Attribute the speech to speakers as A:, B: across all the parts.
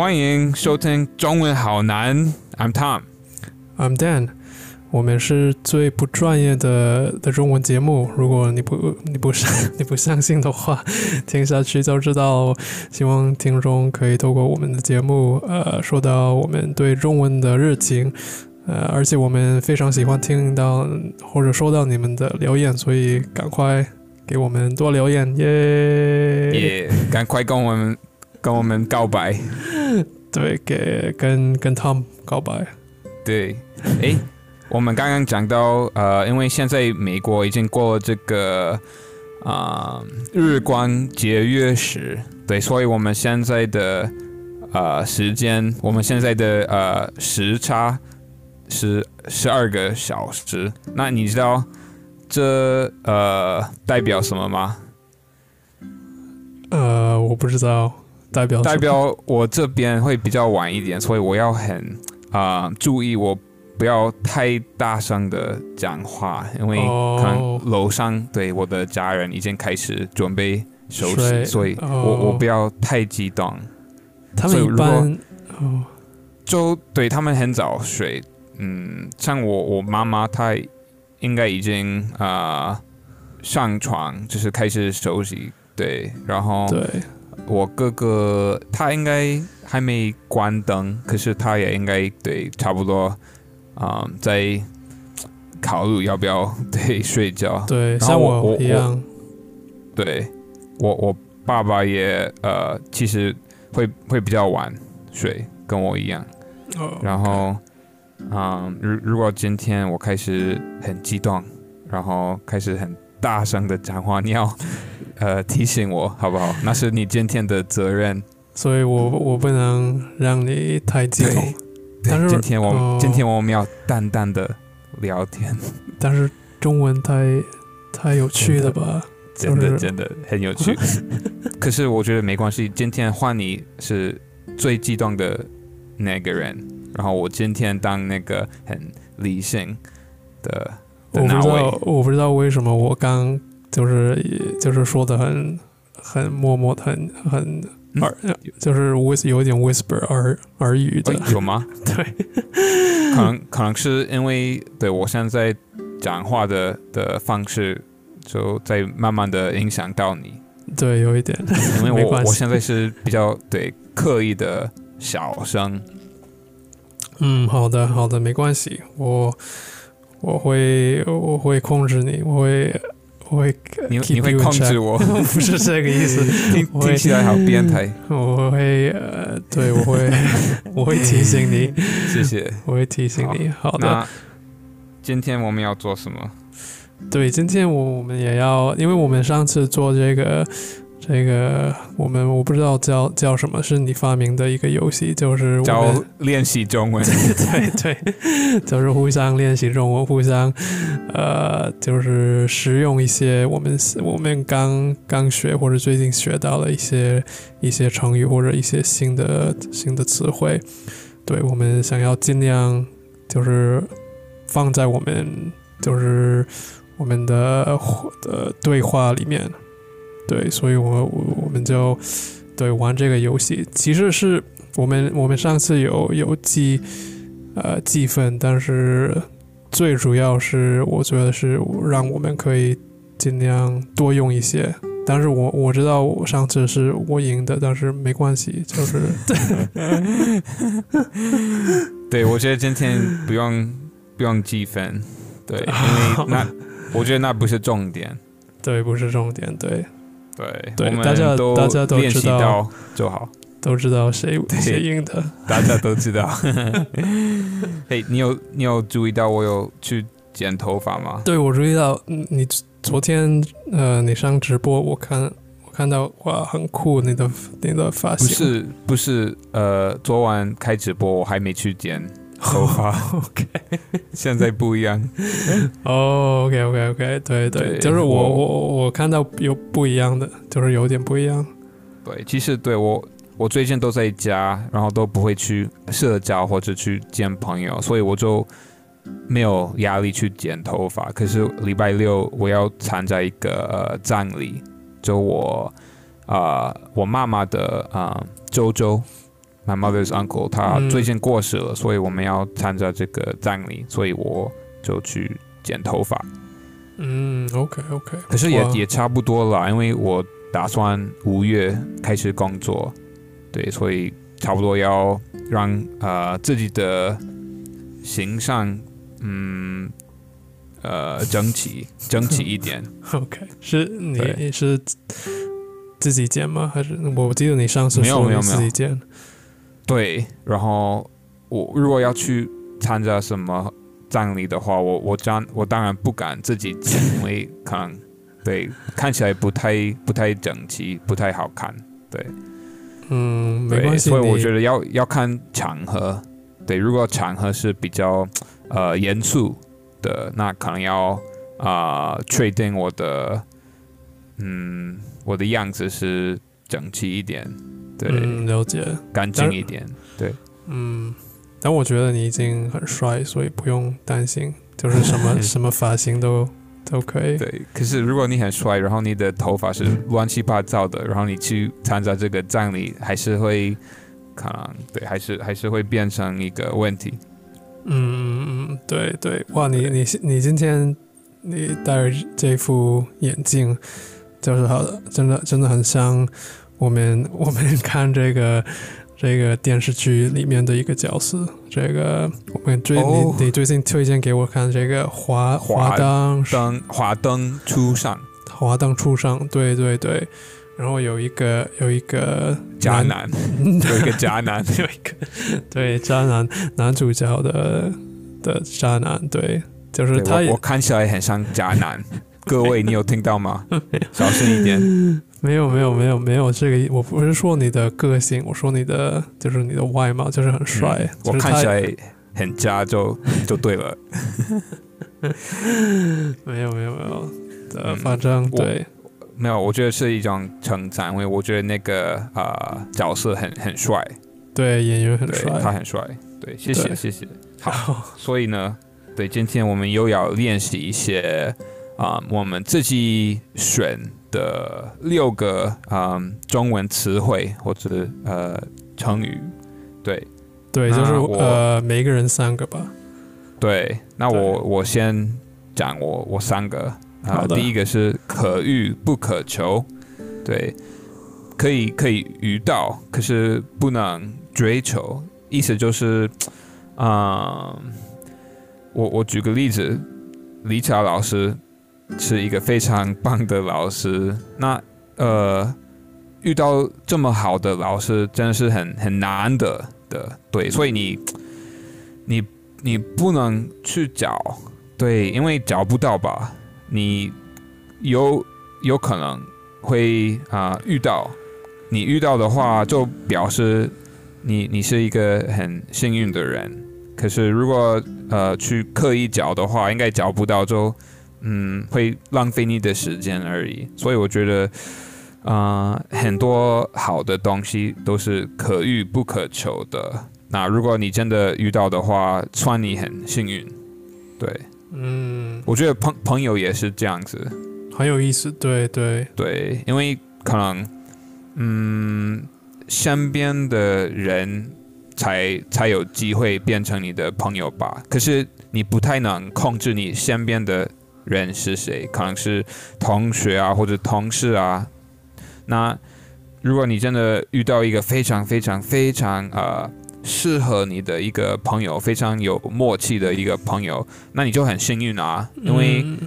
A: 欢迎收听中文好难，I'm Tom。
B: I'm Dan，我们是最不专业的的中文节目。如果你不你不相 你不相信的话，听下去就知道。希望听众可以透过我们的节目，呃，说到我们对中文的热情，呃，而且我们非常喜欢听到或者收到你们的留言，所以赶快给我们多留言，耶！
A: 也赶快跟我们跟我们告白。
B: 对，给跟跟 Tom 告白。
A: 对，诶，我们刚刚讲到，呃，因为现在美国已经过了这个啊、日光节约时，对，所以我们现在的呃时间，我们现在的呃时差是十二个小时。那你知道这呃代表什么吗？
B: 呃，我不知道代表
A: 代表我这边会比较晚一点，所以我要很啊、注意，我不要太大声的讲话，因为可能
B: 哦
A: 楼上对我的家人已经开始准备休息，所以我、
B: 哦。
A: 我不要太激动。
B: 他们一般哦。
A: 就对他们很早睡，嗯，像我我妈妈她应该已经啊、上床，就是开始休息，对，然后
B: 对
A: 我哥哥他应该还没关灯，可是他也应该对差不多，啊、在考虑要不要对睡觉。
B: 对，
A: 然后
B: 像
A: 我我
B: 一样，
A: 对我我爸爸也呃，其实会会比较晚睡，跟我一样。
B: 哦
A: 然后，嗯，如如果今天我开始很激动，然后开始很大声的讲话，你要呃提醒我好不好？那是你今天的责任。
B: 所以我我不能让你太激动，
A: 对
B: 但是
A: 今天我今天我们要淡淡的聊天，
B: 但是中文太太有趣了吧？
A: 真
B: 就是
A: 的真的很有趣。可是我觉得没关系，今天换你是最激动的那个人，然后我今天当那个很理性的
B: 我不知道。我不知道为什么我刚就是就是说的很很默默的很很
A: 嗯，
B: 就是 whis 有一点 whisper 耳耳语的，
A: 哎有吗？
B: 对，
A: 可能可能是因为对我现在讲话的的方式，就在慢慢的影响到你，
B: 对，有一点，
A: 因为我我现在是比较对刻意的小声，
B: 嗯，好的，好的，没关系，我我会我会控制你，我会我会
A: 你你会控制我，
B: 不是这个意思，
A: 听听起来好变态，
B: 我会呃，对我会 我会提醒你，
A: 谢谢。
B: 我会提醒你。好的，
A: 那今天我们要做什么？
B: 对，今天我我们也要，因为我们上次做这个这个，我们我不知道叫叫什么，是你发明的一个游戏，就是我
A: 教练习中文。
B: 对对，就是互相练习中文，互相呃，就是使用一些我们我们刚刚学或者最近学到了一些一些成语或者一些新的新的词汇。对我们想要尽量就是放在我们就是我们的的对话里面。对，所以我我我们就对玩这个游戏，其实是我们我们上次有有记呃记分，但是最主要是我觉得是让我们可以尽量多用一些。但是我我知道我上次是我赢的，但是没关系，就是
A: 对，我觉得今天不用不用积分，对，因为 那我觉得那不是重点。
B: 对，不是重点，对，
A: 对，我们
B: 对大家
A: 都
B: 大家都知道
A: 就好，
B: 都知道谁谁赢的。
A: 大家都知道。嘿，你有你有注意到我有去剪头发吗？
B: 对，我注意到，嗯你昨天呃，你上直播，我看我看到哇，很酷，你的你的发型。
A: 不是不是，呃，昨晚开直播我还没去剪头发，
B: OK，
A: 现在不一样。
B: 哦，OK OK OK，对对，
A: 对
B: 就是我
A: 我
B: 我我看到有不一样的，就是有点不一样。
A: 对，其实对我我最近都在家，然后都不会去社交或者去见朋友，所以我就没有压力去剪头发。可是礼拜六我要参加一个、呃、葬礼，就我啊、呃我妈妈的啊、呃、舅舅 my mother's uncle，他
B: 嗯
A: 最近过世了，所以我们要参加这个葬礼，所以我就去剪头发。
B: 嗯，OK OK，
A: 可是也也差不多了，因为我打算五月开始工作，对，所以差不多要让呃自己的形象，嗯，呃，整齐整齐一点。
B: OK，是你是自己剪吗？还是我记得你上次
A: 没有没有没有
B: 自己剪？
A: 对，然后我如果要去参加什么葬礼的话，我我当我当然不敢自己剪，因为可能对看起来不太不太整齐，不太好看。对。
B: 嗯，没
A: 对，
B: 关系，
A: 所以我觉得要要看场合。对，如果场合是比较呃严肃的，那可能要啊、呃确定我的嗯我的样子是整齐一点，对，
B: 嗯了解，
A: 干净一点。
B: 对嗯，但我觉得你已经很帅，所以不用担心，就是什么 什么发型都都可以。
A: 对，可是如果你很帅，然后你的头发是乱七八糟的，然后你去参加这个葬礼，还是会可能对，还是还是会变成一个问题。
B: 嗯嗯嗯，对对，哇，你你你今天你戴着这副眼镜，就是好的，真的真的很像我们我们看这个这个电视剧里面的一个角色。这个我们最、
A: 哦
B: 你你最近推荐给我看这个华
A: 华
B: 华灯
A: 灯华灯初上，
B: 华灯初上，对对对，然后有一个有一个
A: 渣男，有一个渣男。
B: 有一个对渣男 男主角的的渣男，对，就是他
A: 我我看起来很像渣男。各位，你有听到吗？小心一点。
B: 没有没有没有没有这个，我不是说你的个性，我说你的就是你的外貌就是很帅，
A: 嗯我
B: 就是他
A: 看起来很渣就 就对了。
B: 没有没有没有，呃，
A: 嗯
B: 反正
A: 我
B: 对，
A: 没有，我觉得是一种称赞，因为我觉得那个呃角色很很帅，
B: 对演员很帅，
A: 他很帅。对，谢谢谢谢。好，所以呢，对，今天我们又要练习一些啊、我们自己选的六个嗯、中文词汇或者呃成语。对。
B: 对，就是呃每一个人三个吧，
A: 对，那我我先讲我我三个。啊、第一个是可遇不可求，对，可以可以遇到，可是不能追求，意思就是，啊、我我举个例子，李巧老师是一个非常棒的老师，那呃，遇到这么好的老师真的是很很难得的，对，所以你你你不能去找，对，因为找不到吧，你有有可能会啊、遇到，你遇到的话就表示你你是一个很幸运的人，可是如果呃去刻意找的话，应该找不到就嗯会浪费你的时间而已，所以我觉得。啊、很多好的东西都是可遇不可求的。那如果你真的遇到的话，算你很幸运。对，
B: 嗯，
A: 我觉得朋朋友也是这样子。
B: 很有意思，对对，
A: 对，因为可能，嗯，身边的人才才有机会变成你的朋友吧。可是你不太能控制你身边的人是谁，可能是同学啊，或者同事啊。那如果你真的遇到一个非常非常非常呃适合你的一个朋友，非常有默契的一个朋友，那你就很幸运啊，因为。
B: 嗯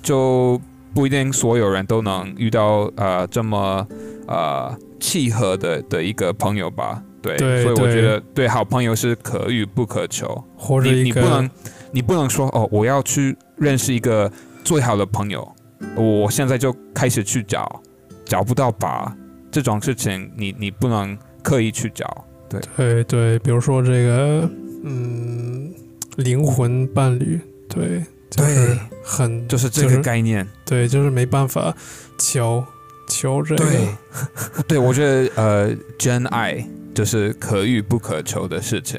A: 就不一定所有人都能遇到呃这么呃契合的的一个朋友吧。对，
B: 对
A: 所以我觉得对好朋友是可遇不可求。
B: 或者
A: 你你不能你不能说哦，我要去认识一个最好的朋友，我现在就开始去找，找不到吧？这种事情你你不能刻意去找。
B: 对对对，比如说这个嗯灵魂伴侣，对，就是
A: 对
B: 很
A: 就是这个
B: 就是
A: 概念。
B: 对，就是没办法求求这个，
A: 对，对我觉得呃，真爱就是可遇不可求的事情。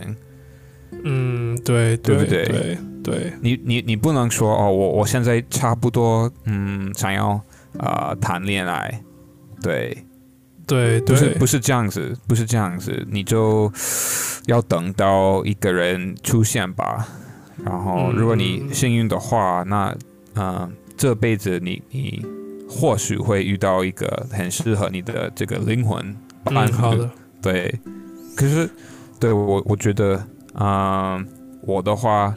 B: 嗯，对对
A: 对不对
B: 对对，
A: 你你你不能说哦，我我现在差不多嗯想要啊、呃谈恋爱，对，
B: 对对，
A: 不是不是这样子，不是这样子，你就要等到一个人出现吧。然后，如果你
B: 嗯
A: 幸运的话，那呃，这辈子你你或许会遇到一个很适合你的这个灵魂伴
B: 嗯，
A: 侣。
B: 好的，
A: 对，可是对我我觉得，嗯、我的话，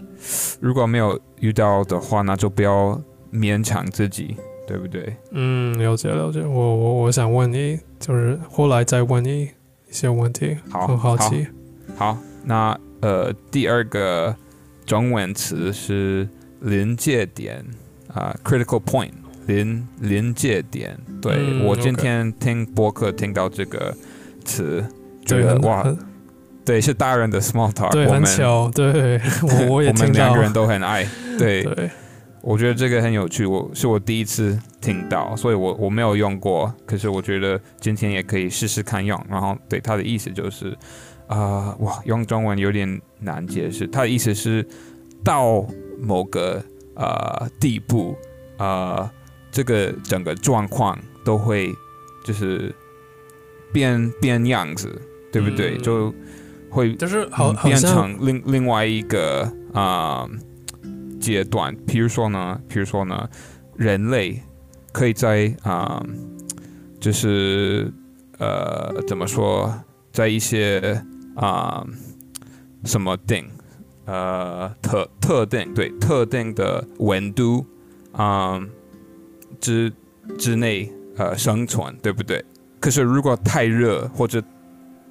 A: 如果没有遇到的话，那就不要勉强自己，对不对？
B: 嗯，了解了解。我我我想问你，就是后来再问你一些问题，
A: 好，
B: 很好奇。
A: 好，那呃，第二个中文词是临界点啊、c r i t i c a l point，临临界点。对、
B: 嗯
A: 我今天听播客听到这个词，觉
B: 对，
A: 得哇，对，是大人的 small talk，
B: 对，
A: 我们
B: 很巧，对 我我也
A: 我们两个，人都很爱。对，
B: 对，
A: 我觉得这个很有趣，我是我第一次听到，所以我我没有用过，可是我觉得今天也可以试试看用。然后对他的意思就是，啊、哇，用中文有点难解释。他的意思是到某个呃地步，呃，这个整个状况都会就是变变样子，对不对？
B: 嗯
A: 就会
B: 就是
A: 变成另另外一个啊、阶段。比如说呢，比如说呢，人类可以在啊、就是呃怎么说，在一些啊、什么定呃特特定对特定的温度啊、之之内呃生存，对不对？可是如果太热或者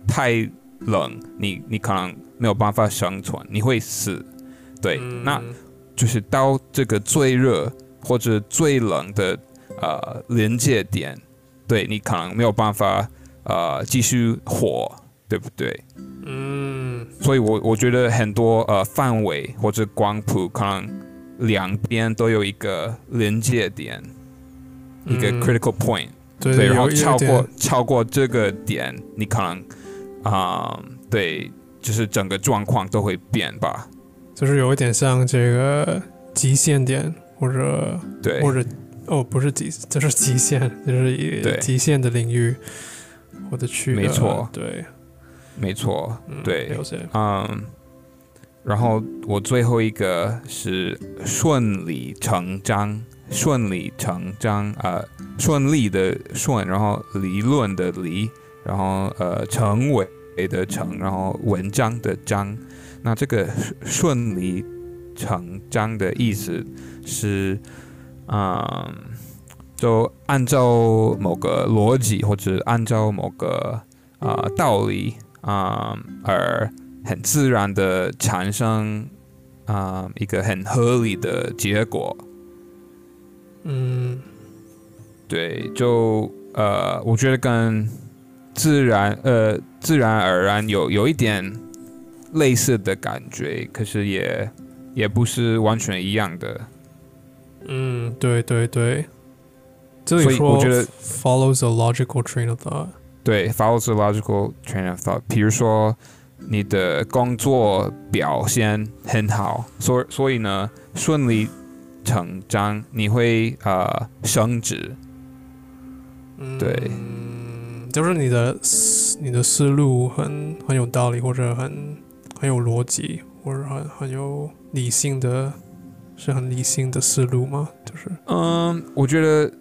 A: 太冷，你你可能没有办法生存，你会死。对，
B: 嗯
A: 那就是到这个最热或者最冷的呃临界点，对你可能没有办法呃继续活，对不对？
B: 嗯
A: 所以我我觉得很多呃范围或者光谱可能两边都有一个临界点，一个
B: 嗯
A: critical point。
B: 对
A: 对，然后超过超过这个点，你可能啊、对，就是整个状况都会变吧。
B: 就是有一点像这个极限点，或者
A: 对，
B: 或者哦，不是极，就是极限，就是一极限的领域或者区，
A: 没错。
B: 对，
A: 没错，
B: 嗯
A: 对，嗯。然后我最后一个是顺理成章，顺理成章啊、呃顺利的顺，然后理论的理，然后呃成为的成，然后文章的章。那这个顺理成章的意思是，嗯，就按照某个逻辑或者按照某个啊、呃道理啊、而很自然的产生啊、一个很合理的结果。
B: 嗯
A: 对，就呃，我觉得跟自然呃自然而然有有一点类似的感觉，可是也也不是完全一样的。
B: 嗯，对对对，这里
A: 所以
B: 说
A: 我觉得
B: follows a logical train of thought，
A: 对，follows a logical train of thought。比如说，你的工作表现很好，所所以呢，顺理成章，你会呃升职。
B: 嗯，
A: 对，
B: 就是你的思你的思路很很有道理，或者很很有逻辑，或者很很有理性的，是很理性的思路吗？就是
A: 嗯，我觉得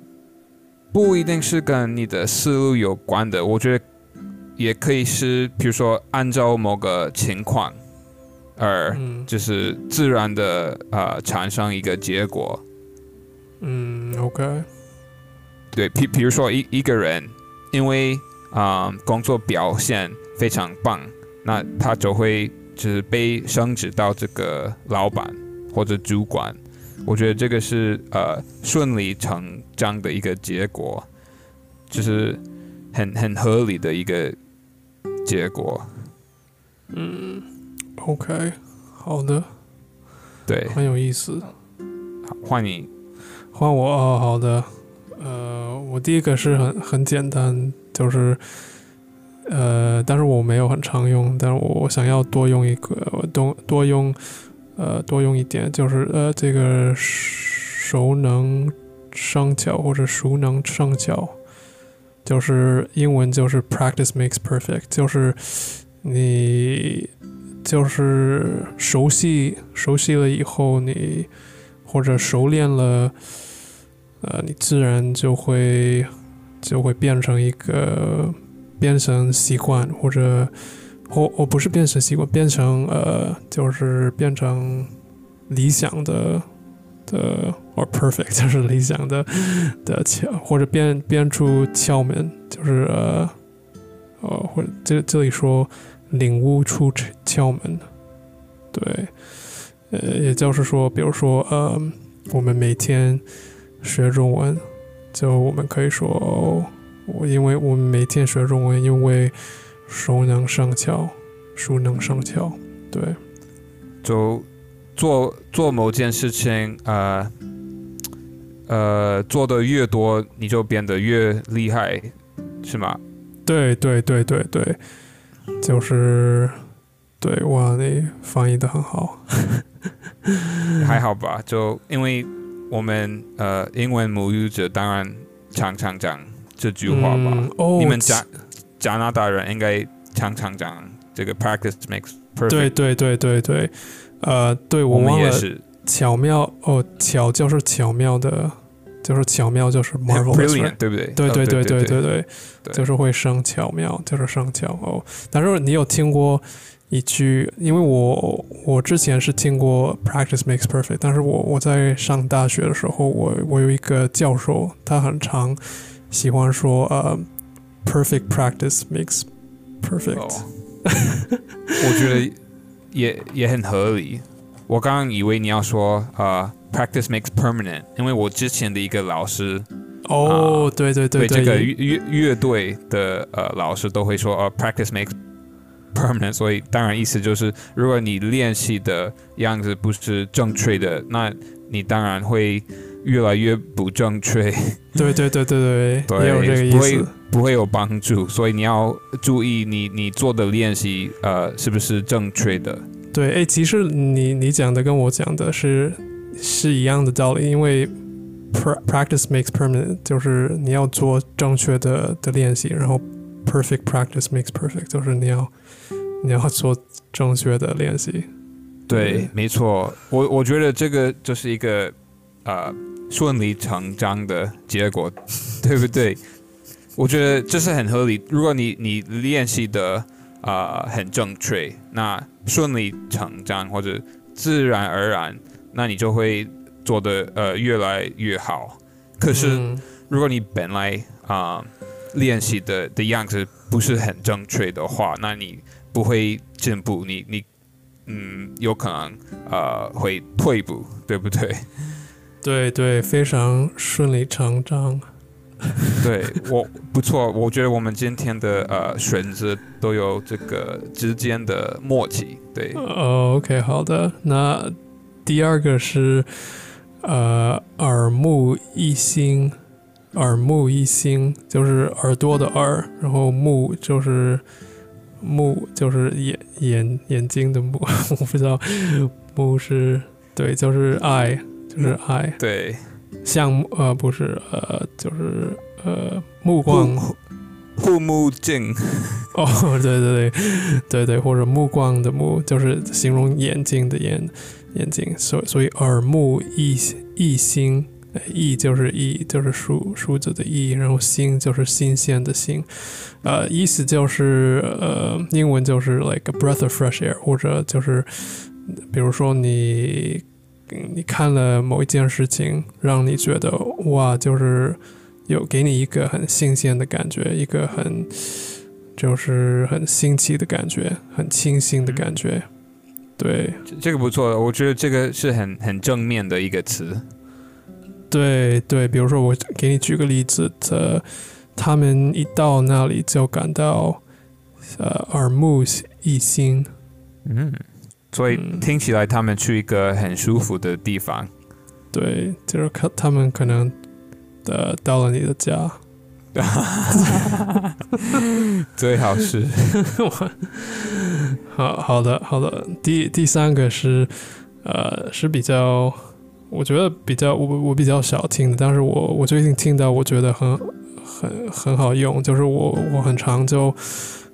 A: 不一定是跟你的思路有关的，我觉得也可以是，比如说按照某个情况而
B: 嗯
A: 就是自然的呃产生一个结果。
B: 嗯，OK，
A: 对，比比如说一一个人，因为啊、呃工作表现非常棒，那他就会就是被升职到这个老板或者主管。我觉得这个是呃顺理成章的一个结果，就是很很合理的一个结果。
B: 嗯，OK，好的，
A: 对，
B: 很有意思。
A: 好换你。
B: 换我哦，好的。呃，我第一个是很很简单，就是呃，但是我没有很常用，但是我想要多用一个，多多用呃多用一点，就是呃这个熟能生巧或者熟能生巧，就是英文就是 practice makes perfect，就是你就是熟悉熟悉了以后，你或者熟练了，呃，你自然就会就会变成一个变成习惯，或者或我不是变成习惯，变成呃，就是变成理想的的 or perfect，就是理想的的窍，或者变变出窍门，就是呃呃，或者这这里说领悟出窍门，对，呃，也就是说，比如说呃，我们每天学中文，就我们可以说，哦我因为我们每天学中文，因为熟能生巧，熟能生巧，对。
A: 就做做某件事情，呃呃，做的越多，你就变得越厉害，是吗？
B: 对对对对对，就是对哇，你翻译的很好。
A: 还好吧？就因为我们呃英文母语者当然常常讲这句话吧。
B: 嗯哦，
A: 你们加加拿大人应该常常讲这个 practice makes perfect。
B: 对对对对对，呃，对我
A: 我们
B: 忘了
A: 也是
B: 巧妙哦，巧就是巧妙的，就是巧妙就是
A: marvelous，brilliant，对不对？哦
B: 对对对
A: 对
B: 对对对，
A: 对
B: 就是会生巧妙，就是生巧哦。但是你有听过一句？因为我我之前是听过 practice makes perfect，但是我我在上大学的时候，我我有一个教授，他很常喜欢说呃，perfect practice makes perfect。
A: 哦，我觉得也也很合理。我刚刚以为你要说呃，practice makes permanent，因为我之前的一个老师
B: 哦，对对对
A: 这个乐乐乐队的呃老师都会说呃，practice makes permanent，所以当然意思就是，如果你练习的样子不是正确的，那你当然会越来越不正确。
B: 对对对对对，
A: 对，
B: 也有这个意
A: 不会
B: 思。
A: 不会有帮助，所以你要注意你你做的练习呃是不是正确的。
B: 对，哎，其实你你讲的跟我讲的是是一样的道理，因为 practice makes permanent，就是你要做正确的的练习，然后 perfect practice makes perfect，就是你要你要做正确的练习。
A: 对
B: 对，
A: 没错，我我觉得这个就是一个呃顺理成章的结果，对不对？我觉得这是很合理。如果你你练习的呃很正确，那顺理成章或者自然而然，那你就会做的呃越来越好。可是、
B: 嗯
A: 如果你本来啊、练习的的样子不是很正确的话，那你不会进步，你你嗯有可能呃会退步，对不对？
B: 对对，非常顺理成章。
A: 对我不错，我觉得我们今天的呃选择都有这个之间的默契，对，
B: 哦 OK，好的。那第二个是呃耳目一新，耳目一新就是耳朵的耳，然后目就是目就是眼眼眼睛的目，我不知道目是对，就是爱，就是爱，
A: 对，
B: 像呃不是呃就是呃目光。
A: 护护目镜，
B: 哦，对对对对对，或者目光的目，就是形容眼睛的眼眼睛，所所以耳目一一新，呃一就是意就是数数字的意，然后新就是新鲜的新，呃，意思就是呃英文就是 like a breath of fresh air，或者就是比如说你你看了某一件事情，让你觉得哇，就是有给你一个很新鲜的感觉，一个很就是很新奇的感觉，很清新的感觉。对
A: 这这个不错，我觉得这个是很很正面的一个词。
B: 对对，比如说我给你举个例子，呃，他们一到那里就感到呃耳目一新。
A: 嗯，所以
B: 嗯
A: 听起来他们去一个很舒服的地方。
B: 对，就是看他们可能呃到了你的家。
A: 最好是
B: 好好的好的，第第三个是呃是比较，我觉得比较我我比较少听的，但是我我最近听到我觉得很很很好用，就是我我很常就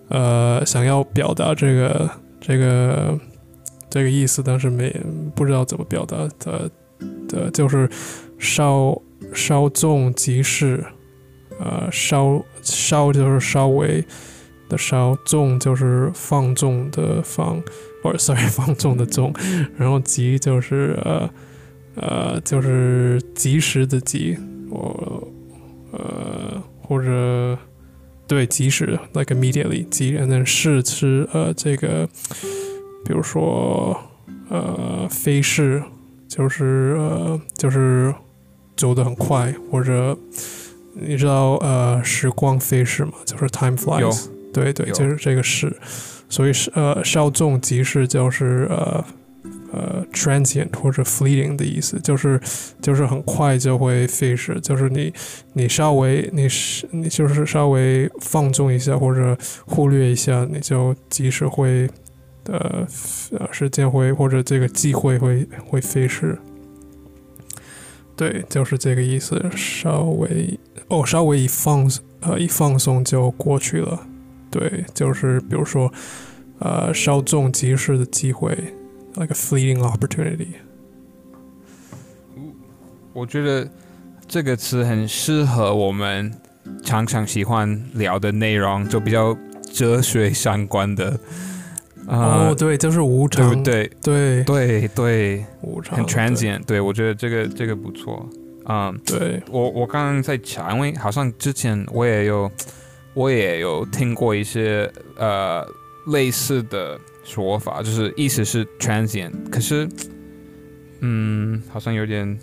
B: 呃想要表达这个这个这个意思，但是没不知道怎么表达的的，就是稍稍纵即逝，呃稍稍就是稍微的稍纵就是放纵的放，或者 sorry 放纵的纵，然后即就是呃呃就是及时的及，我呃或者对及时 like immediately 及，and then 是是呃这个，比如说呃飞逝，就是呃就是走得很快，或者你知道呃时光飞逝嘛，就是 time flies，对对，就是这个是，所以是呃稍纵即逝就是呃呃 transient 或者 fleeting 的意思，就是就是很快就会飞逝，就是你你稍微你是你就是稍微放纵一下或者忽略一下，你就即使会呃时间会或者这个机会会会飞逝。对，就是这个意思。稍微哦，稍微一放呃一放松就过去了。对，就是比如说呃稍纵即逝的机会，like a fleeting opportunity。
A: 我觉得这个词很适合我们常常喜欢聊的内容，就比较哲学相关的。啊、
B: 哦，对，就是无常，
A: 不对？
B: 对
A: 对对，
B: 无常，
A: 很 transient。对我觉得这个这个不错。嗯，
B: 对，
A: 我我刚刚在查，因为好像之前我也有我也有听过一些呃类似的说法，就是意思是 transient，可是嗯，好像有点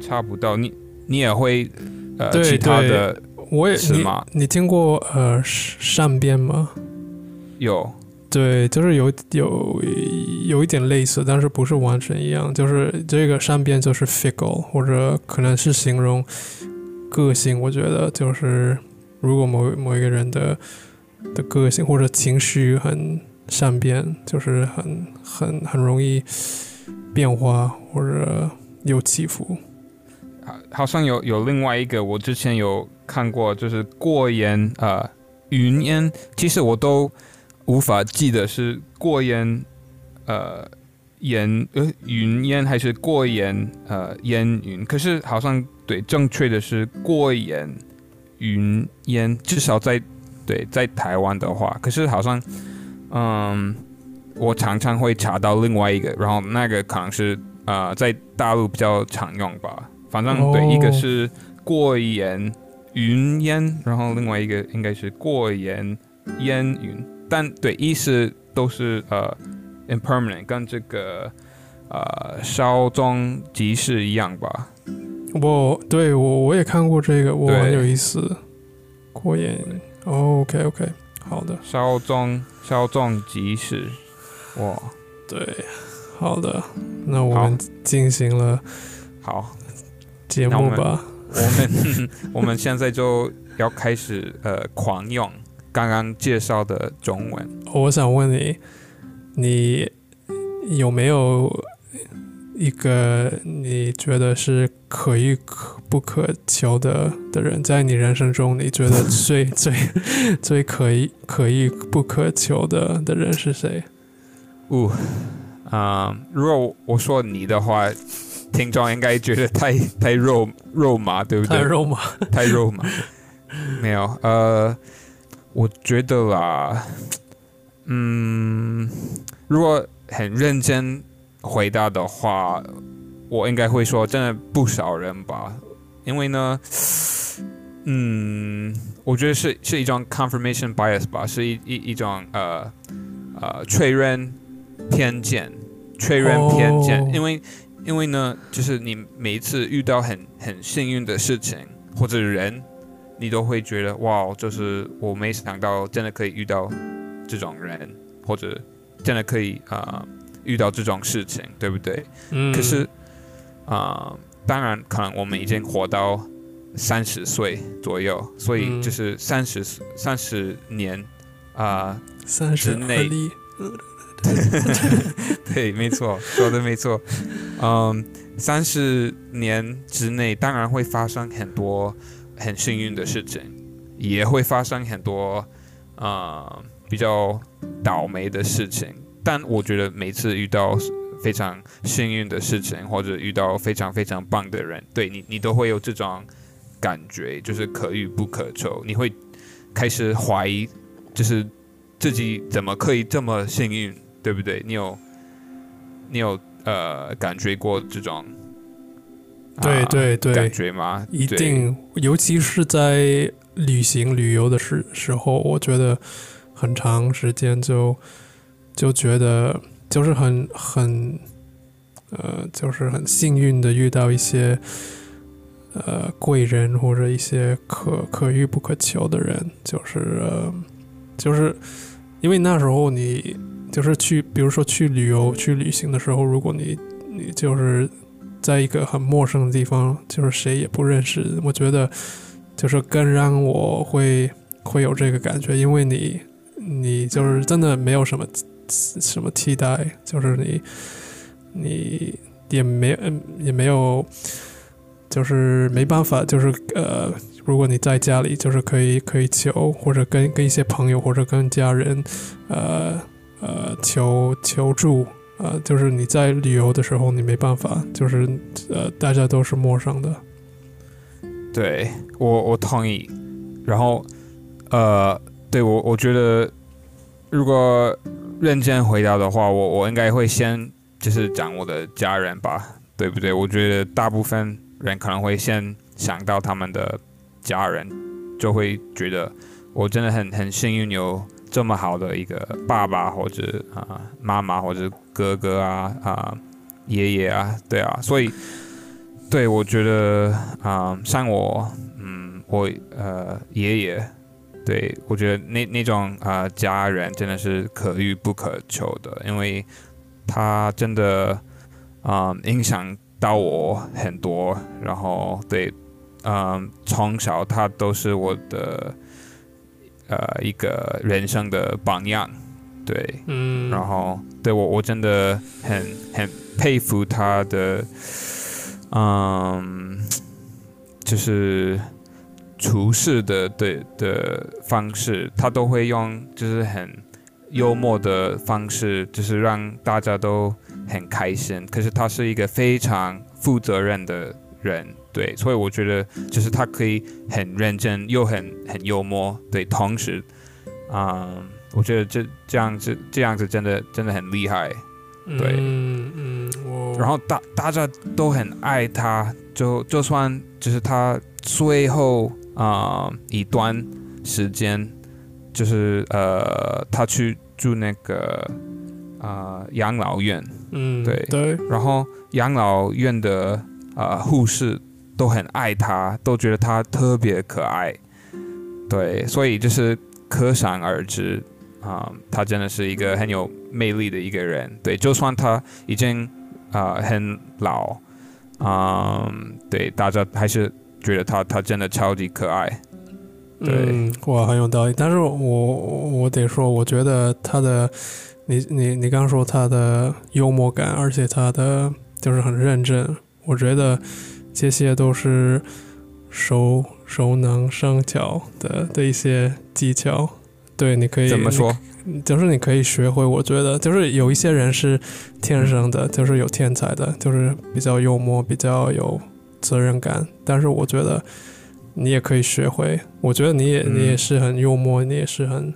A: 差不到。你你也会呃其他的
B: 我也你
A: 是吗
B: 你听过呃善变吗？
A: 有
B: 对，就是有有有一点类似，但是不是完全一样。就是这个善变就是 fickle，或者可能是形容个性。我觉得就是如果某某一个人的的个性或者情绪很善变，就是很很很容易变化或者有起伏。
A: 好像有有另外一个，我之前有看过，就是过眼呃云烟，其实我都无法记得是过眼呃烟呃云烟还是过眼呃烟云，可是好像对正确的是过眼云烟，至少在对在台湾的话，可是好像嗯我常常会查到另外一个，然后那个可能是呃在大陆比较常用吧。反正对，
B: 哦
A: 一个是过眼云烟，然后另外一个应该是过眼烟云，但对意思都是呃 impermanent，跟这个呃稍纵即逝一样吧。
B: 我对我我也看过这个，我很有意思。过眼、哦、，OK OK，好的，
A: 稍纵稍纵即逝，哇，
B: 对，好的，那我们进行了
A: 好，
B: 节目吧。
A: 我们 我们现在就要开始呃狂用刚刚介绍的中文。
B: 我想问你，你有没有一个你觉得是可遇可不可求的的人，在你人生中，你觉得 最最最可以可以不可求的的人是谁？
A: 哦，啊、如果我说你的话，听众应该觉得太太肉肉麻，对不对？
B: 太肉麻。
A: 太肉麻。没有，呃，我觉得啦，嗯，如果很认真回答的话，我应该会说，真的不少人吧，因为呢，嗯，我觉得是是一种 confirmation bias 吧，是一一一种呃呃确认偏见，确认偏见，
B: 哦。
A: 因为因为呢，就是你每一次遇到很很幸运的事情或者人，你都会觉得哇，就是我没想到真的可以遇到这种人，或者真的可以啊、呃遇到这种事情，对不对？
B: 嗯，
A: 可是啊、呃当然可能我们已经活到三十岁左右，所以
B: 嗯
A: 就是三十三十年啊、
B: 三十
A: 之内
B: 里，
A: 对，没错，说的没错。嗯，三十年之内，当然会发生很多很幸运的事情，也会发生很多呃比较倒霉的事情。但我觉得每次遇到非常幸运的事情，或者遇到非常非常棒的人，对你，你都会有这种感觉，就是可遇不可求。你会开始怀疑，就是自己怎么可以这么幸运，对不对？你有，你有呃感觉过这种？
B: 对对对，
A: 感觉吗？
B: 一定，尤其是在旅行旅游的时时候，我觉得很长时间就。就觉得就是很很，呃，就是很幸运的遇到一些，呃，贵人或者一些可可遇不可求的人，就是呃就是因为那时候你就是去，比如说去旅游去旅行的时候，如果你你就是在一个很陌生的地方，就是谁也不认识，我觉得就是更让我会会有这个感觉，因为你你就是真的没有什么。什么替代？就是你，你也没嗯也没有，就是没办法，就是呃，如果你在家里，就是可以可以求，或者跟跟一些朋友或者跟家人，呃呃求求助，呃，就是你在旅游的时候，你没办法，就是呃，大家都是陌生的。
A: 对我我同意。然后呃，对我我觉得如果。认真回答的话，我我应该会先就是讲我的家人吧，对不对？我觉得大部分人可能会先想到他们的家人，就会觉得我真的很很幸运有这么好的一个爸爸或者啊妈妈或者哥哥啊啊爷爷啊，对啊，所以对我觉得啊像我嗯我呃爷爷。对，我觉得那那种啊家人真的是可遇不可求的，因为他真的啊影响到我很多。然后对，嗯，从小他都是我的呃一个人生的榜样。对，
B: 嗯，
A: 然后对我我真的很很佩服他的，嗯，就是。处事的对的方式，他都会用就是很幽默的方式，就是让大家都很开心。可是他是一个非常负责任的人，对，所以我觉得就是他可以很认真又很很幽默，对，同时，嗯，我觉得这这样子这样子真的真的很厉害，对，
B: 嗯嗯，
A: 然后大大家都很爱他，就就算就是他最后。啊，一段时间，就是呃，他去住那个啊养老院，
B: 嗯，
A: 对。
B: 对，
A: 然后养老院的啊护士都很爱他，都觉得他特别可爱，对，所以就是可想而知啊，他真的是一个很有魅力的一个人，对，就算他已经啊很老，啊，对，大家还是。觉得他他真的超级可爱，
B: 对，哇，很有道理。但是我我得说，我觉得他的，你你你刚说他的幽默感，而且他的就是很认真，我觉得这些都是熟熟能生巧的的一些技巧。对，你可以
A: 怎么说？
B: 就是你可以学会。我觉得就是有一些人是天生的，就是有天才的，就是比较幽默，比较有。责任感，但是我觉得你也可以学会。我觉得你也你也是很幽默，你也是很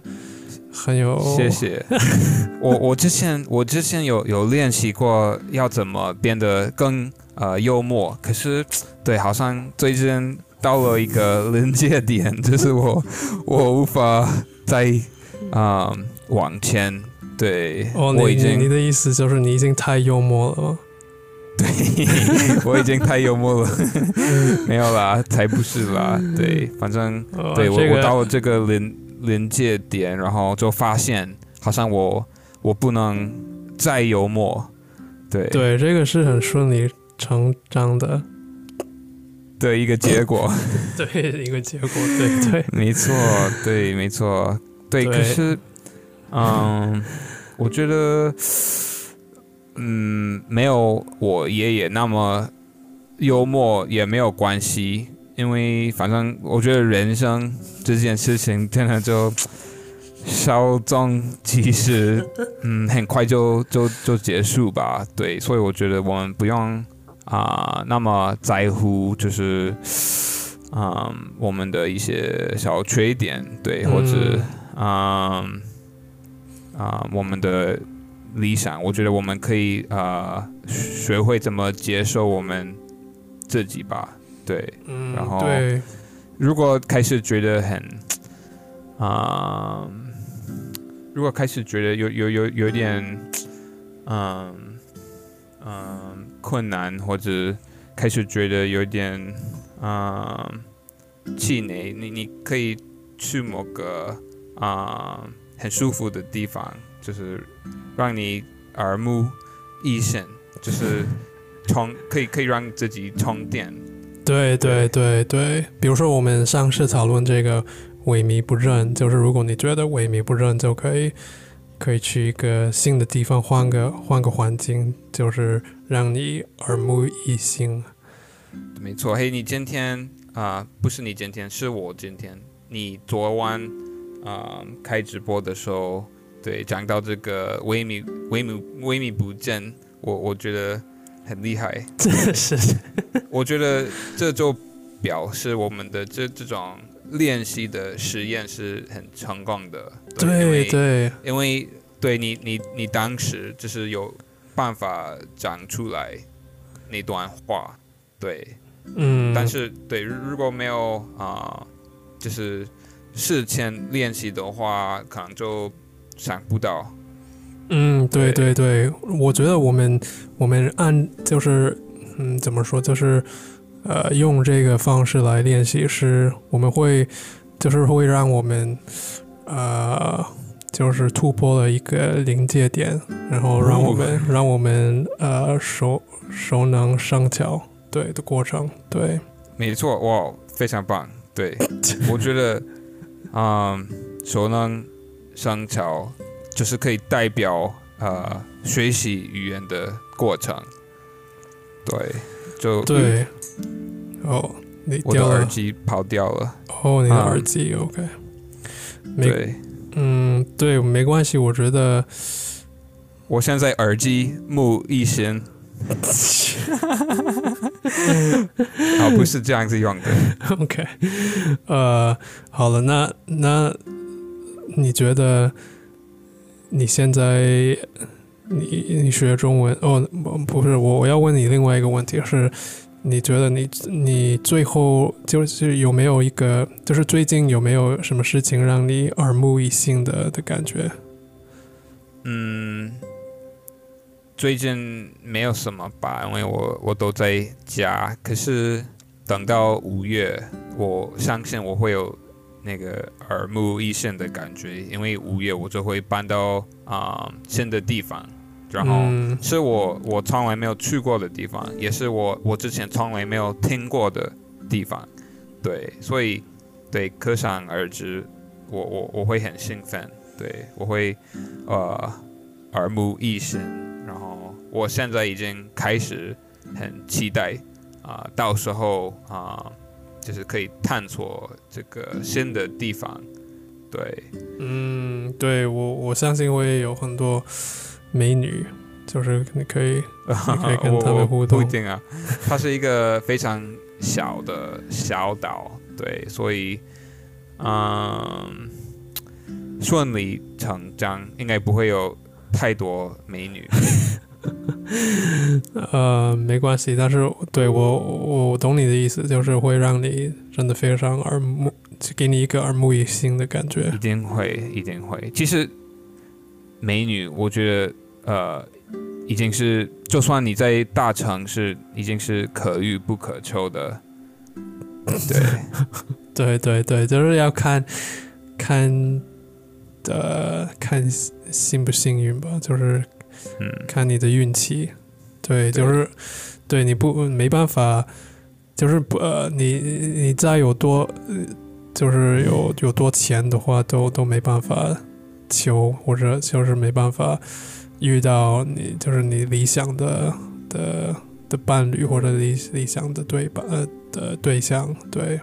B: 很有。
A: 谢谢。我我之前我之前有有练习过要怎么变得更呃幽默，可是对，好像最近到了一个临界点，就是我我无法再啊往前。对，
B: 哦，
A: 我已经
B: 你的意思就是你已经太幽默了吗？
A: 对，我已经太幽默了，没有啦，才不是啦。对，反正对我我到了这个临临界点，然后就发现好像我我不能再幽默。对
B: 对，这个是很顺理成章的
A: 的一个结果。
B: 对，一个结果，对 对，
A: 没错，对，没错，对。可是，嗯，我觉得。嗯，没有我爷爷那么幽默也没有关系，因为反正我觉得人生这件事情真的就稍纵即逝，嗯，很快就就就结束吧。对，所以我觉得我们不用啊、那么在乎，就是嗯我们的一些小缺点，对，或者嗯啊、我们的理想，我觉得我们可以啊、学会怎么接受我们自己吧。对，
B: 嗯
A: 然后
B: 对，
A: 如果开始觉得很啊、如果开始觉得有有有有点嗯嗯困难，或者开始觉得有点嗯气馁，你你可以去某个啊、很舒服的地方，就是让你耳目一新，就是充可以可以让自己充电。
B: 对对对对，比如说我们上次讨论这个萎靡不振，就是如果你觉得萎靡不振，就可以可以去一个新的地方，换个换个环境，就是让你耳目一新。
A: 没错，嘿，你今天啊、不是你今天，是我今天。你昨晚啊、开直播的时候，对，讲到这个萎靡、萎靡、萎靡不振，我我觉得很厉害。
B: 真的是，
A: 我觉得这就表示我们的这这种练习的实验是很成功的。因
B: 对对
A: 因为对你你你当时就是有办法讲出来那段话，对。
B: 嗯，
A: 但是对，如如果没有啊、就是事前练习的话，可能就想不到。
B: 嗯，对
A: 对
B: 对对，我觉得我们我们按就是嗯怎么说，就是呃用这个方式来练习，是我们会就是会让我们呃就是突破了一个临界点，然后让我们、让我们呃熟熟能生巧对的过程，对，
A: 没错，哇，非常棒。对，我觉得，嗯，熟能生巧就是可以代表呃学习语言的过程。对，就
B: 对，哦，你
A: 我的
B: 掉，
A: 耳机跑掉了。
B: 哦，你的
A: 啊
B: 耳机、OK，没
A: 对，
B: 嗯，对，没关系，我觉得。
A: 我现在耳机目一新。啊，不是这样子用的。
B: OK，呃，好了，那那你觉得你现在你你学中文哦？不是，我我要问你另外一个问题是，你觉得你你最后就是有没有一个，就是最近有没有什么事情让你耳目一新的的感觉？
A: 嗯，最近没有什么吧，因为我我都在家。可是等到五月，我相信我会有那个耳目一新的感觉，因为五月我就会搬到啊、新的地方，然后
B: 嗯
A: 是我我从来没有去过的地方，也是我我之前从来没有听过的地方。对，所以对可想而知，我我我会很兴奋，对我会呃耳目一新，然后我现在已经开始很期待啊、到时候啊、就是可以探索这个新的地方，对，
B: 嗯，对我我相信会有很多美女，就是你可以 你可以跟他们
A: 我
B: 互动。
A: 不一定啊，它是一个非常小的小岛，对，所以嗯，顺理成章，应该不会有太多美女。
B: 呃，没关系，但是对我我我懂你的意思，就是会让你真的非常耳目，给你一个耳目一新的感觉
A: 一。定会，一定会。其实美女，我觉得呃，已经是，就算你在大城市，已经是可遇不可求的。对，
B: 对对对，就是要看看的看幸不幸运吧，就是
A: 嗯，
B: 看你的运气。对，就是对你不没办法，就是不呃，你你你再有多，呃就是有有多钱的话，都都没办法求，或者就是没办法遇到你就是你理想的的的伴侣或者理理想的对吧？呃，的对象，对，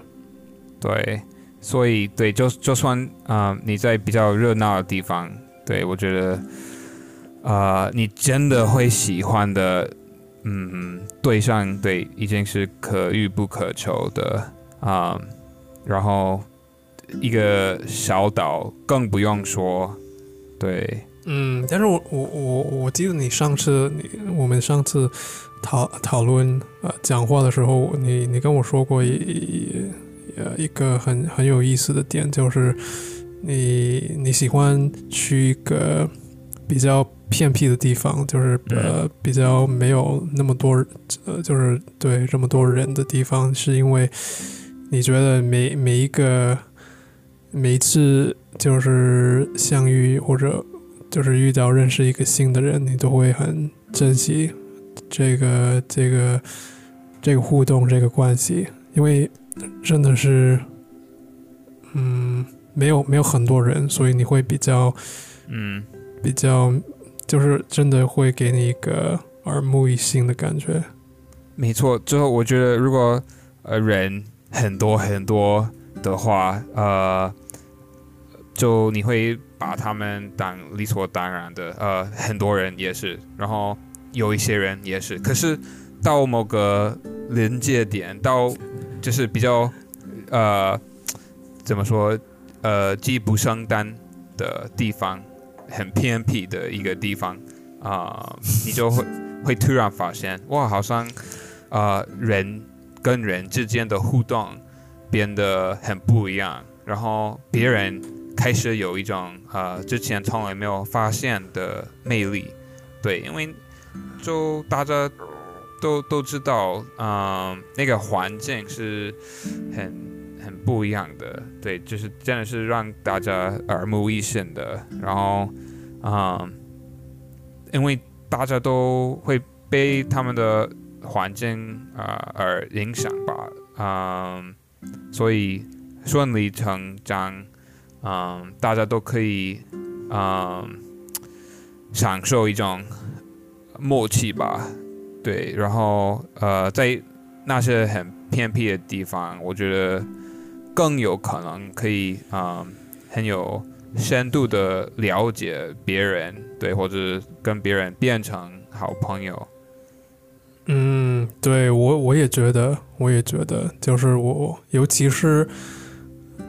A: 对，所以对，就就算啊、呃你在比较热闹的地方，对我觉得，呃，你真的会喜欢的，嗯，对象，对，已经是可遇不可求的啊、然后一个小岛更不用说，对，
B: 嗯，但是我我我我记得你上次你我们上次讨讨论呃讲话的时候，你你跟我说过一呃一个很很有意思的点，就是你你喜欢去一个比较偏僻的地方，就是呃比较没有那么多呃就是对这么多人的地方，是因为你觉得每每一个每一次就是相遇或者就是遇到认识一个新的人，你都会很珍惜这个这个这个互动这个关系，因为真的是，嗯，没有没有很多人，所以你会比较
A: 嗯，
B: 比较，就是真的会给你一个耳目一新的感觉。
A: 没错。之后我觉得，如果呃人很多很多的话，呃，就你会把他们当理所当然的，呃，很多人也是，然后有一些人也是。可是到某个临界点，到就是比较呃怎么说，呃，鸡不生蛋的地方，很偏僻的一个地方啊、你就会会突然发现，哇，好像呃人跟人之间的互动变得很不一样，然后别人开始有一种呃之前从来没有发现的魅力，对，因为就大家都都知道，嗯、那个环境是很很不一样的，对，就是真的是让大家耳目一新的，然后，嗯、因为大家都会被他们的环境啊、而影响吧，嗯、所以顺理成章，嗯、大家都可以，嗯、享受一种默契吧，对，然后呃，在那些很偏僻的地方，我觉得更有可能可以，嗯、很有深度的了解别人，对，或者跟别人变成好朋友。
B: 嗯，对我我也觉得，我也觉得，就是我，尤其是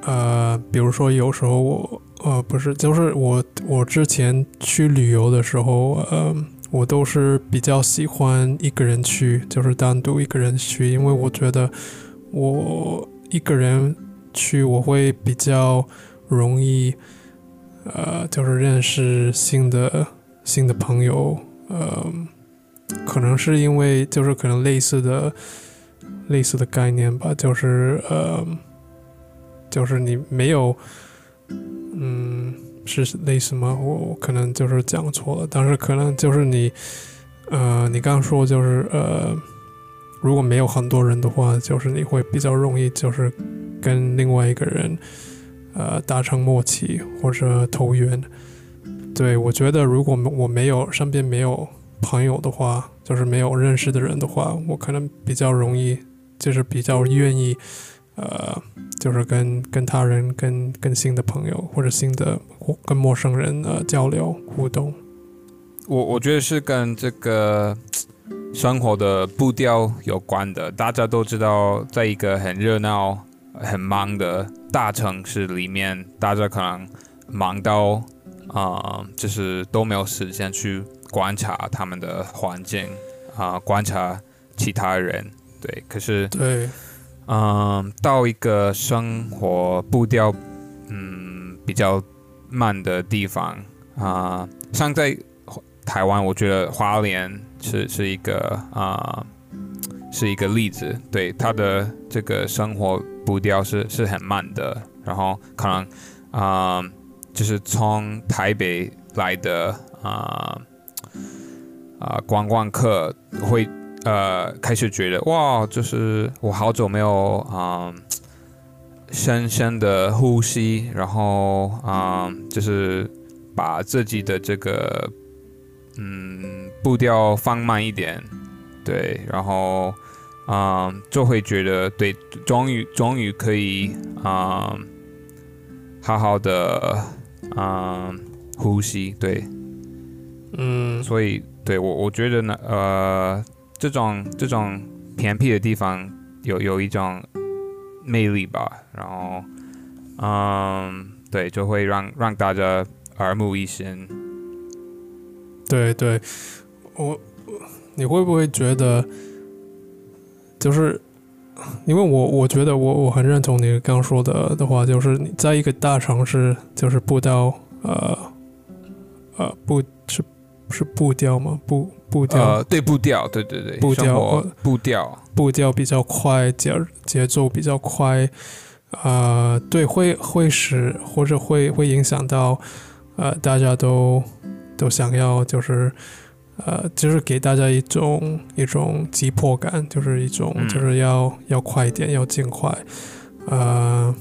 B: 呃，比如说有时候我呃不是，就是我我之前去旅游的时候，呃，我都是比较喜欢一个人去，就是单独一个人去，因为我觉得我一个人去，我会比较容易呃，就是认识新的新的朋友，呃。可能是因为就是可能类似的类似的概念吧，就是呃，就是你没有，嗯，是类似吗？我我可能就是讲错了，但是可能就是你，呃，你刚刚说就是呃，如果没有很多人的话，就是你会比较容易就是跟另外一个人呃达成默契或者投缘。对我觉得，如果我没有身边没有朋友的话，就是没有认识的人的话，我可能比较容易，就是比较愿意，呃，就是跟跟他人、跟跟新的朋友或者新的跟陌生人呃交流互动。
A: 我我觉得是跟这个生活的步调有关的。大家都知道，在一个很热闹、很忙的大城市里面，大家可能忙到啊、呃就是都没有时间去观察他们的环境啊、观察其他人。对，可是
B: 对，
A: 嗯，到一个生活步调嗯比较慢的地方啊、像在台湾，我觉得花莲是是一个啊、是一个例子，对他的这个生活步调是是很慢的，然后可能啊、就是从台北来的啊啊、观光客会呃开始觉得哇，就是我好久没有啊、深深的呼吸，然后啊、就是把自己的这个嗯步调放慢一点，对，然后啊、就会觉得对，终于终于可以啊、好好的啊、呼吸，对，
B: 嗯。
A: 所以对我我觉得呢，呃，这种这种偏僻的地方有有一种魅力吧，然后嗯，对，就会让让大家耳目一新。
B: 对对，我你会不会觉得，就是因为我我觉得我我很认同你刚刚说的的话，就是你在一个大城市，就是步调呃呃步是是步调吗？步步调、
A: 呃，对步调，对对对，
B: 步调
A: 步调，
B: 步调比较快，节节奏比较快，呃，对，会会使或者会会影响到呃大家都都想要就是呃就是给大家一种一种急迫感，就是一种
A: 嗯
B: 就是要要快一点，要尽快，呃。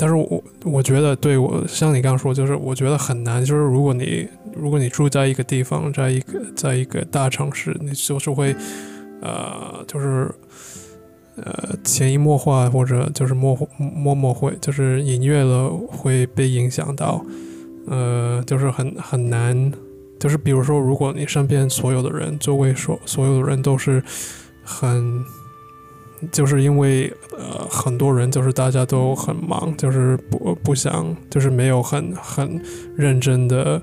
B: 但是我我觉得，对我像你刚刚说，就是我觉得很难。就是如果你如果你住在一个地方，在一个在一个大城市，你就是会呃，就是呃潜移默化或者就是默默默会就是隐约了会被影响到，呃，就是很很难，就是比如说，如果你身边所有的人，周围所所有的人都是很。就是因为呃，很多人就是大家都很忙，就是不不想，就是没有很很认真的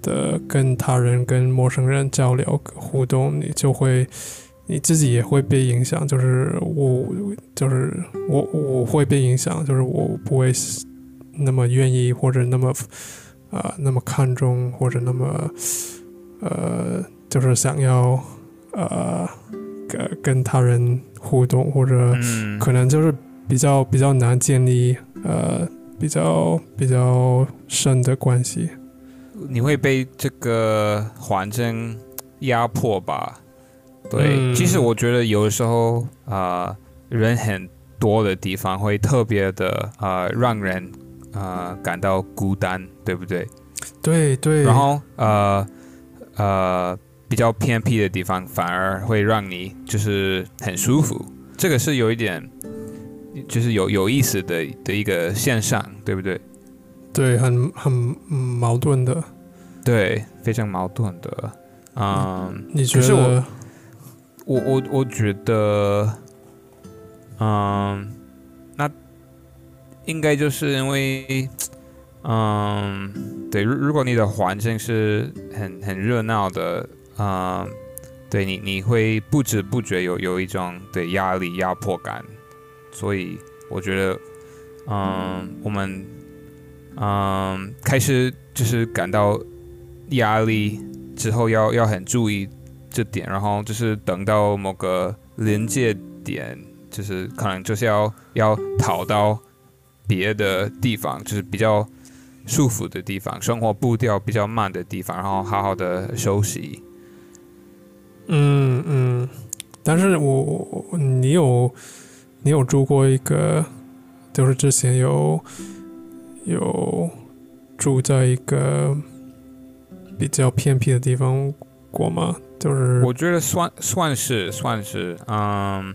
B: 的跟他人、跟陌生人交流互动，你就会你自己也会被影响。就是我，就是我，我会被影响，就是我不会那么愿意或者那么、呃、那么看重或者那么呃，就是想要呃跟跟他人互动或者。
A: 嗯，
B: 可能就是比较比较难建立呃比较比较深的关系。
A: 你会被这个环境压迫吧？对，
B: 嗯
A: 其实我觉得有的时候啊、呃人很多的地方会特别的啊、呃让人啊、呃感到孤单，对不对？
B: 对对，
A: 然后呃呃比较偏僻的地方反而会让你就是很舒服，这个是有一点就是有有意思的的一个现象，对不对？
B: 对很很嗯矛盾的。
A: 对，非常矛盾的。嗯，
B: 你觉
A: 得我
B: 得？
A: 我我我觉得，嗯，那应该就是因为，嗯，对，如如果你的环境是很很热闹的，嗯，对你你会不知不觉有有一种对压力压迫感，所以我觉得，嗯，我们，嗯，开始就是感到压力之后要要很注意这点，然后就是等到某个临界点，就是可能就是要要逃到别的地方，就是比较舒服的地方，生活步调比较慢的地方，然后好好的休息。
B: 嗯嗯，但是我你有你有住过一个，就是之前有有住在一个比较偏僻的地方过吗？就是
A: 我觉得算算是算是，嗯，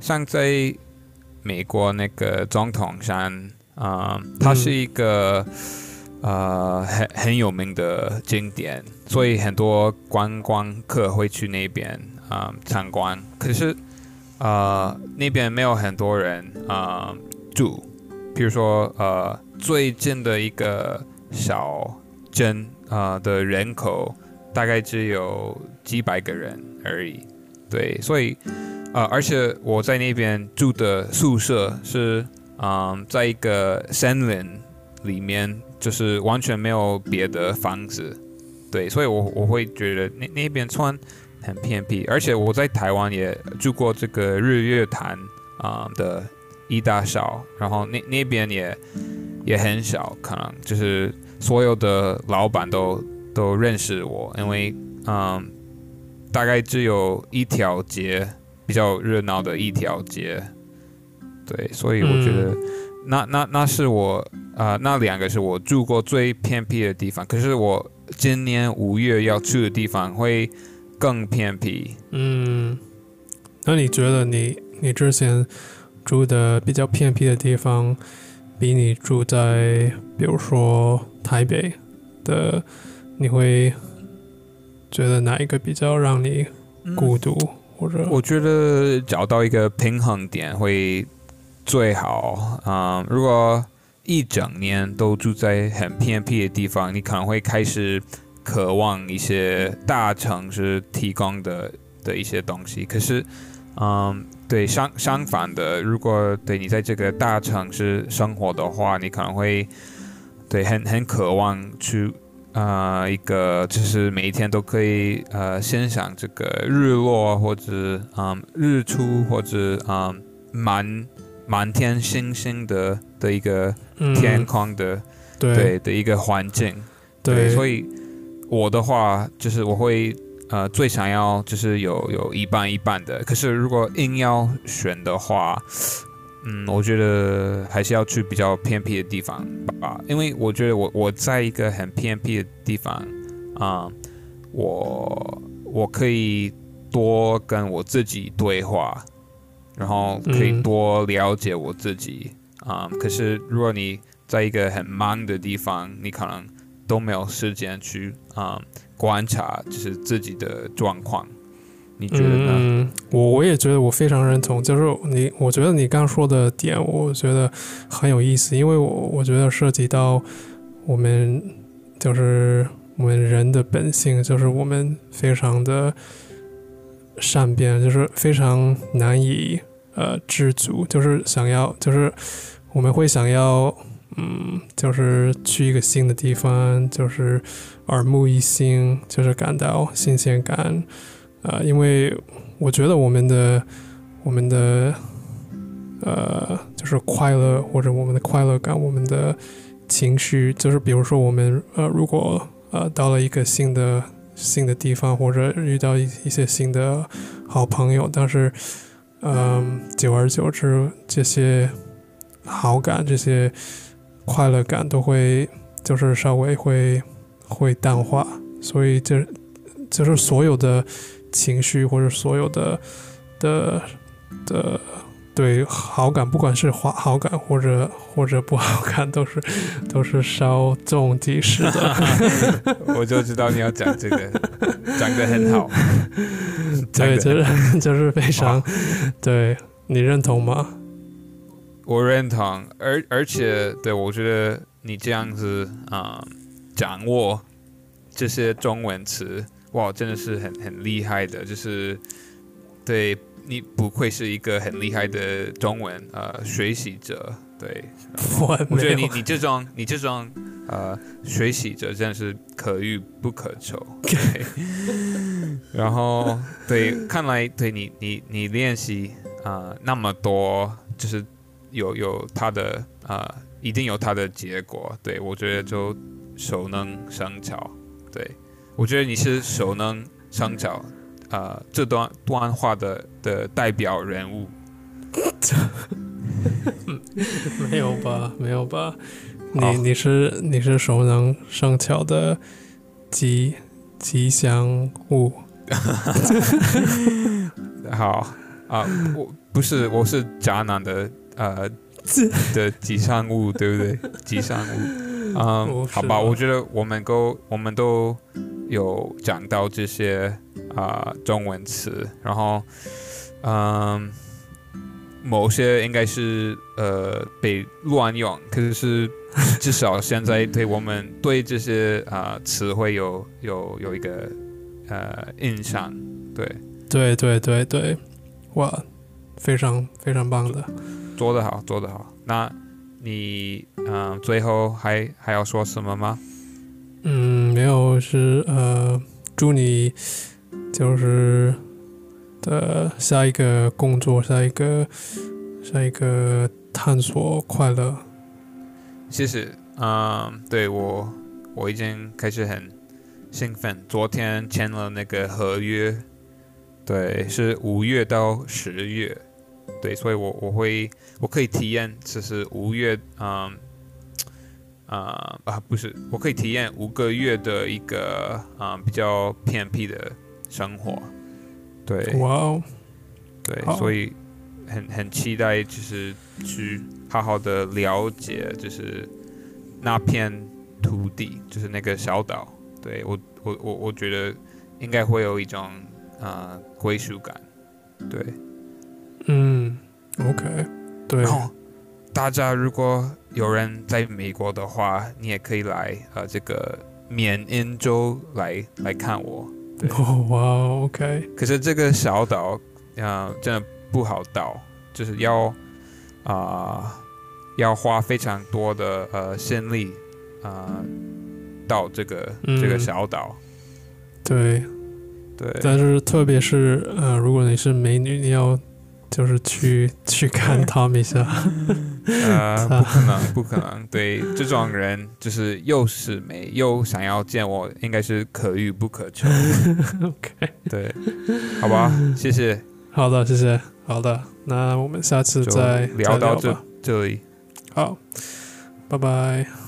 A: 像在美国那个总统山，嗯，它是一个、呃很很有名的景点，所以很多观光客会去那边啊、参观。可是呃那边没有很多人啊、住，比如说呃最近的一个小镇啊、的人口大概只有几百个人而已。对，所以呃，而且我在那边住的宿舍是嗯、在一个森林里面，就是完全没有别的房子。对，所以我我会觉得那那边算很偏僻，而且我在台湾也住过这个日月潭啊、的一大小，然后那那边也也很小，可能就是所有的老板都都认识我，因为嗯，大概只有一条街比较热闹的一条街，对，所以我觉得那、那那是我啊、呃那两个是我住过最偏僻的地方，可是我今年五月要去的地方会更偏僻，
B: 嗯，那你觉得你你之前住的比较偏僻的地方，比你住在比如说台北的，你会觉得哪一个比较让你孤独？
A: 我觉得找到一个平衡点会最好啊、如果一整年都住在很偏僻的地方，你可能会开始渴望一些大城市提供的的一些东西。可是，嗯，对相相反的，如果对你在这个大城市生活的话，你可能会对很很渴望去呃，一个就是每一天都可以呃欣赏这个日落或者嗯日出或者嗯满满天星星的的一个天空的、
B: 嗯、对。
A: 对的一个环境，
B: 对，
A: 所以我的话就是我会呃最想要就是有有一半一半的，可是如果硬要选的话。嗯，我觉得还是要去比较偏僻的地方吧，因为我觉得我我在一个很偏僻的地方啊、我我可以多跟我自己对话，然后可以多了解我自己啊、可是如果你在一个很忙的地方，你可能都没有时间去啊、观察就是自己的状况。你觉得呢？
B: 嗯，我我也觉得我非常认同，就是你，我觉得你刚说的点，我觉得很有意思，因为我我觉得涉及到我们就是我们人的本性，就是我们非常的善变，就是非常难以呃知足，就是想要，就是我们会想要，嗯，就是去一个新的地方，就是耳目一新，就是感到新鲜感。呃，因为我觉得我们的我们的呃，就是快乐或者我们的快乐感，我们的情绪，就是比如说我们呃，如果呃到了一个新的新的地方，或者遇到一一些新的好朋友，但是嗯、久而久之，这些好感、这些快乐感都会就是稍微会会淡化，所以这就是所有的。情绪或者所有的的的对好感，不管是好好感或者或者不好感，都是都是稍纵即逝的。
A: 我就知道你要讲这个，讲得很好。
B: 对，就是就是非常对你认同吗？
A: 我认同，而而且对我觉得你这样子啊、掌握这些中文词，哇，真的是很很厉害的，就是对你不愧是一个很厉害的中文呃学习者，对，
B: 我
A: 我觉得，你你这种你这种呃学习者真的是可遇不可求。对，然后对，看来对你你你练习啊、呃那么多，就是有有他的呃一定有他的结果。对我觉得就熟能生巧。对我觉得你是熟能生巧。呃，这段段话的的代表人物，
B: 没有吧？没有吧？你你是你是熟能生巧的吉吉祥物。
A: 好啊，我不是，我是渣男的呃 的吉祥物，对不对？吉祥物，嗯，好吧，
B: 吧
A: 我觉得我们都我们都有讲到这些啊、中文词，然后嗯，某些应该是呃被乱用，可是至少现在对我们对这些啊、词汇有有有一个呃印象，对。
B: 对对对对，哇，非常非常棒的。
A: 做得好，做得好。那你嗯、呃最后还还要说什么吗？
B: 嗯，没有是呃，祝你就是的下一个工作，下一个下一个探索快乐。
A: 谢谢。嗯、对我我已经开始很兴奋。昨天签了那个合约，对，是五月到十月，对，所以我我会我可以体验，就是五月，嗯。啊、啊，不是，我可以体验五个月的一个啊、比较偏僻的生活，对，
B: 哇哦，
A: 对，所以很很期待，就是去好好的了解，就是那片土地，就是那个小岛。对我，我我我觉得应该会有一种呃归属感。对，
B: 嗯，OK，对
A: 然，后大家如果有人在美国的话，你也可以来呃这个缅因州来来看我。对。
B: 哦哇，OK，
A: 可是这个小岛，呃，真的不好到，就是要啊、要花非常多的呃心力啊、到这个、这个
B: 嗯
A: 小岛。
B: 对，
A: 对，
B: 但是特别是呃，如果你是美女，你要就是去去看他们一下，
A: 呃，不可能，不可能。对，这种人就是又是美又想要见我，应该是可遇不可求。
B: OK，
A: 对，好吧，谢谢，
B: 好的，谢谢，好的，那我们下次再
A: 聊到这这里。
B: 好，拜拜。